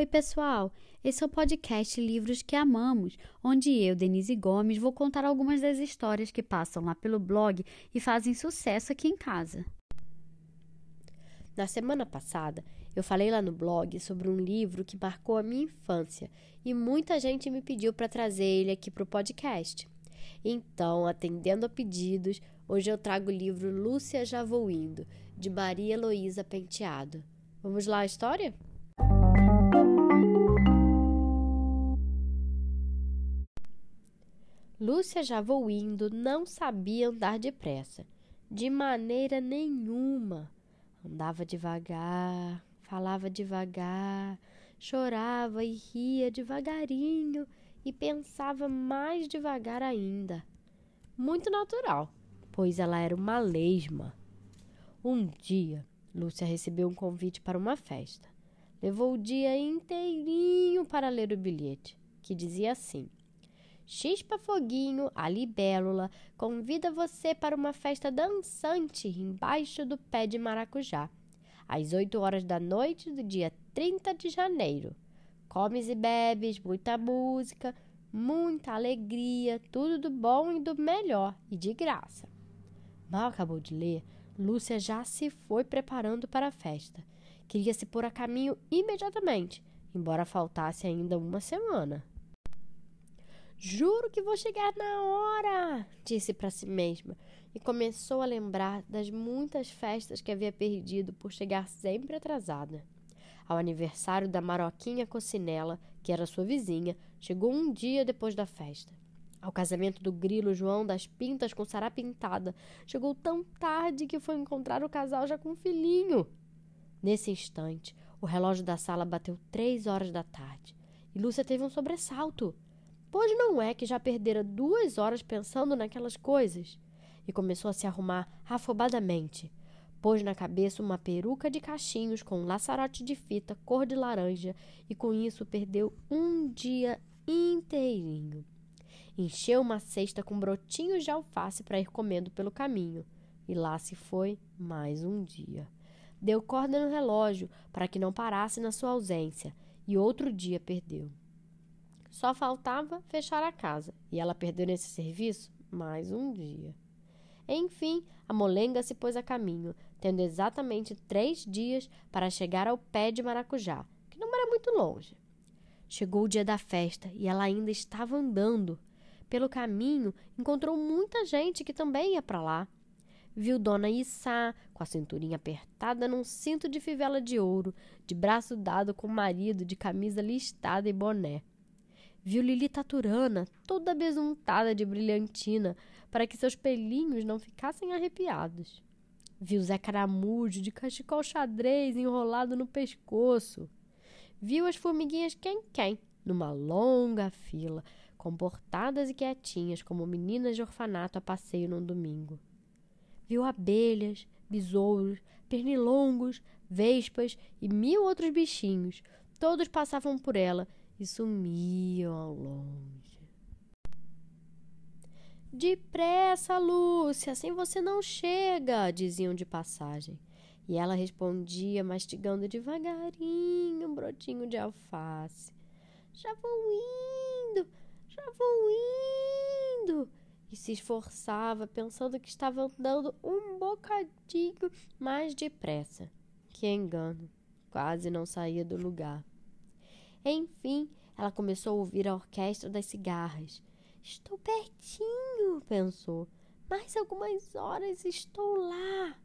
Oi, pessoal! Esse é o podcast Livros que Amamos, onde eu, Denise Gomes, vou contar algumas das histórias que passam lá pelo blog e fazem sucesso aqui em casa. Na semana passada, eu falei lá no blog sobre um livro que marcou a minha infância e muita gente me pediu para trazer ele aqui para o podcast. Então, atendendo a pedidos, hoje eu trago o livro Lúcia Já Vou Indo, de Maria Heloísa Penteado. Vamos lá a história? Lúcia já vou indo, não sabia andar depressa, de maneira nenhuma. Andava devagar, falava devagar, chorava e ria devagarinho e pensava mais devagar ainda. Muito natural, pois ela era uma lesma. Um dia, Lúcia recebeu um convite para uma festa. Levou o dia inteirinho para ler o bilhete, que dizia assim: Chispa Foguinho, a libélula, convida você para uma festa dançante embaixo do pé de maracujá, às 8 horas da noite do dia 30 de janeiro. Comes e bebes, muita música, muita alegria, tudo do bom e do melhor e de graça. Mal acabou de ler, Lúcia já se foi preparando para a festa. Queria se pôr a caminho imediatamente, embora faltasse ainda uma semana. Juro que vou chegar na hora, disse para si mesma e começou a lembrar das muitas festas que havia perdido por chegar sempre atrasada. Ao aniversário da Maroquinha Cocinela, que era sua vizinha, chegou um dia depois da festa. Ao casamento do grilo João das Pintas com Sara Pintada, chegou tão tarde que foi encontrar o casal já com um filhinho. Nesse instante, o relógio da sala bateu três horas da tarde e Lúcia teve um sobressalto. Pois não é que já perdera duas horas pensando naquelas coisas? E começou a se arrumar afobadamente. Pôs na cabeça uma peruca de cachinhos com um laçarote de fita cor de laranja e com isso perdeu um dia inteirinho. Encheu uma cesta com brotinhos de alface para ir comendo pelo caminho. E lá se foi mais um dia. Deu corda no relógio para que não parasse na sua ausência e outro dia perdeu. Só faltava fechar a casa e ela perdeu nesse serviço mais um dia. Enfim, a molenga se pôs a caminho, tendo exatamente três dias para chegar ao pé de maracujá, que não era muito longe. Chegou o dia da festa e ela ainda estava andando. Pelo caminho, encontrou muita gente que também ia para lá. Viu Dona Issá, com a cinturinha apertada num cinto de fivela de ouro, de braço dado com o marido, de camisa listada e boné. Viu Lili Taturana, toda besuntada de brilhantina, para que seus pelinhos não ficassem arrepiados. Viu Zé Caramujo de cachecol xadrez enrolado no pescoço. Viu as formiguinhas quem-quem, numa longa fila, comportadas e quietinhas como meninas de orfanato a passeio num domingo. Viu abelhas, besouros, pernilongos, vespas e mil outros bichinhos. Todos passavam por ela e sumiam ao longe. Depressa, Lúcia, assim você não chega, diziam de passagem. E ela respondia, mastigando devagarinho um brotinho de alface. Já vou indo, já vou indo. E se esforçava, pensando que estava andando um bocadinho mais depressa. Que engano, quase não saía do lugar. Enfim, ela começou a ouvir a orquestra das cigarras. Estou pertinho, pensou. Mais algumas horas estou lá.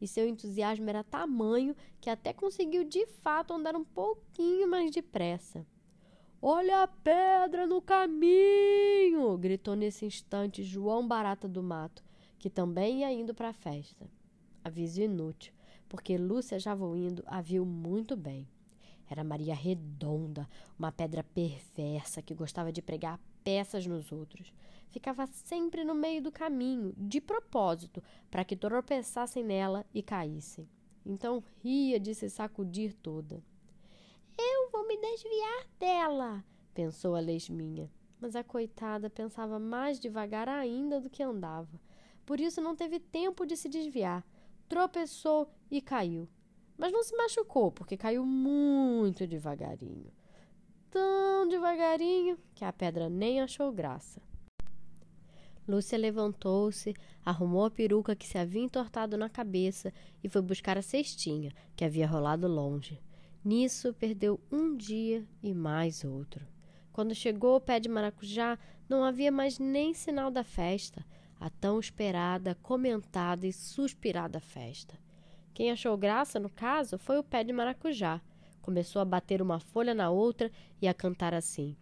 E seu entusiasmo era tamanho que até conseguiu de fato andar um pouquinho mais depressa. Olha a pedra no caminho! gritou nesse instante João Barata do Mato, que também ia indo para a festa. Aviso inútil, porque Lúcia já indo a viu muito bem. Era Maria Redonda, uma pedra perversa que gostava de pregar peças nos outros. Ficava sempre no meio do caminho, de propósito, para que tropeçassem nela e caíssem. Então ria de se sacudir toda. Eu vou me desviar dela, pensou a lesminha. Mas a coitada pensava mais devagar ainda do que andava. Por isso não teve tempo de se desviar. Tropeçou e caiu mas não se machucou porque caiu muito devagarinho. tão devagarinho que a pedra nem achou graça. Lúcia levantou-se, arrumou a peruca que se havia entortado na cabeça e foi buscar a cestinha, que havia rolado longe. Nisso, perdeu um dia e mais outro. Quando chegou ao pé de maracujá, não havia mais nem sinal da festa, a tão esperada, comentada e suspirada festa. Quem achou graça, no caso, foi o pé de maracujá. Começou a bater uma folha na outra e a cantar assim: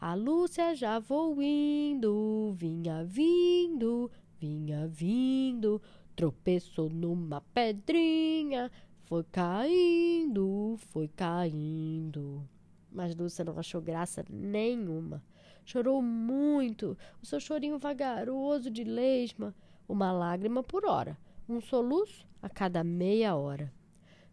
a Lúcia já vou indo, vinha vindo, vinha vindo, tropeçou numa pedrinha, foi caindo, foi caindo. Mas Lúcia não achou graça nenhuma. Chorou muito, o seu chorinho vagaroso de lesma, uma lágrima por hora, um soluço a cada meia hora.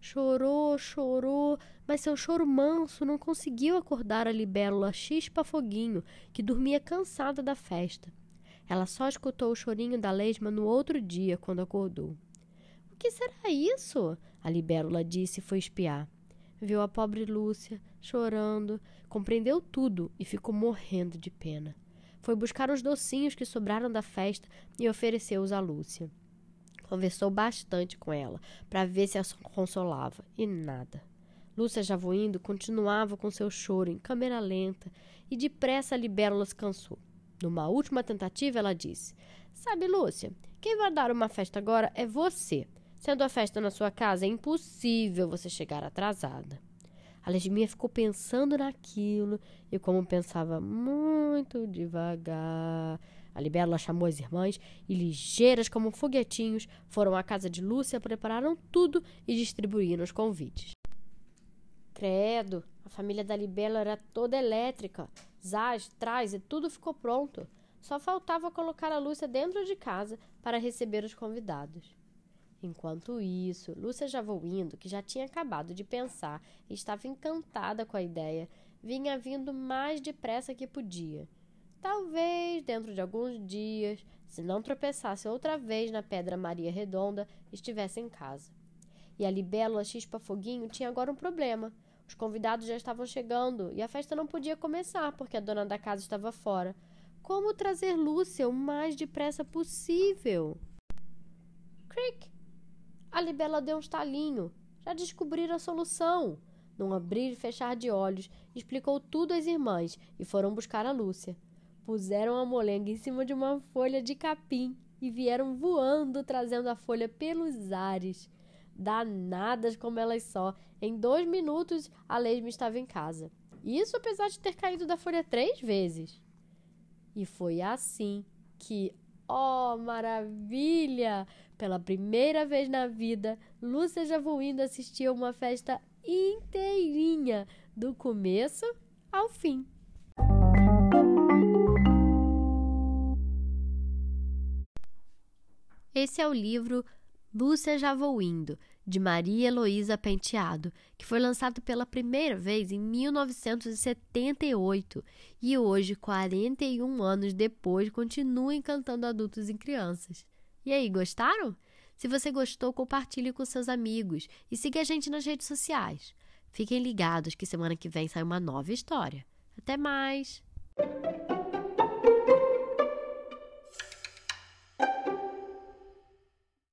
Chorou, chorou, mas seu choro manso não conseguiu acordar a libélula Chispa Foguinho, que dormia cansada da festa. Ela só escutou o chorinho da lesma no outro dia, quando acordou. O que será isso? A libélula disse e foi espiar. Viu a pobre Lúcia chorando, compreendeu tudo e ficou morrendo de pena. Foi buscar os docinhos que sobraram da festa e ofereceu-os a Lúcia. Conversou bastante com ela para ver se a consolava e nada. Lúcia Javoindo continuava com seu choro em câmera lenta e depressa a libélula se cansou. Numa última tentativa, ela disse: Sabe, Lúcia, quem vai dar uma festa agora é você. Sendo a festa na sua casa, é impossível você chegar atrasada. A Lesminha ficou pensando naquilo e, como pensava muito devagar, a libélula chamou as irmãs e, ligeiras como foguetinhos, foram à casa de Lúcia, prepararam tudo e distribuíram os convites. Credo, a família da libélula era toda elétrica. Zaz, traz e tudo ficou pronto. Só faltava colocar a Lúcia dentro de casa para receber os convidados. Enquanto isso, Lúcia já indo, que já tinha acabado de pensar e estava encantada com a ideia, vinha vindo mais depressa que podia. Talvez, dentro de alguns dias, se não tropeçasse outra vez na Pedra Maria Redonda, estivesse em casa. E a libélula Chispa Foguinho tinha agora um problema. Os convidados já estavam chegando e a festa não podia começar porque a dona da casa estava fora. Como trazer Lúcia o mais depressa possível? Crick! A libela deu um estalinho. Já descobriram a solução. Num abrir e fechar de olhos, explicou tudo às irmãs e foram buscar a Lúcia. Puseram a molenga em cima de uma folha de capim e vieram voando, trazendo a folha pelos ares. Danadas como elas só, em dois minutos a Lesma estava em casa. Isso apesar de ter caído da folha três vezes. E foi assim que, oh maravilha! Pela primeira vez na vida, Lúcia Javuindo assistiu uma festa inteirinha, do começo ao fim. Esse é o livro Lúcia Já Vou Indo, de Maria Heloísa Penteado, que foi lançado pela primeira vez em 1978 e hoje, 41 anos depois, continua encantando adultos e crianças. E aí, gostaram? Se você gostou, compartilhe com seus amigos e siga a gente nas redes sociais. Fiquem ligados que semana que vem sai uma nova história. Até mais!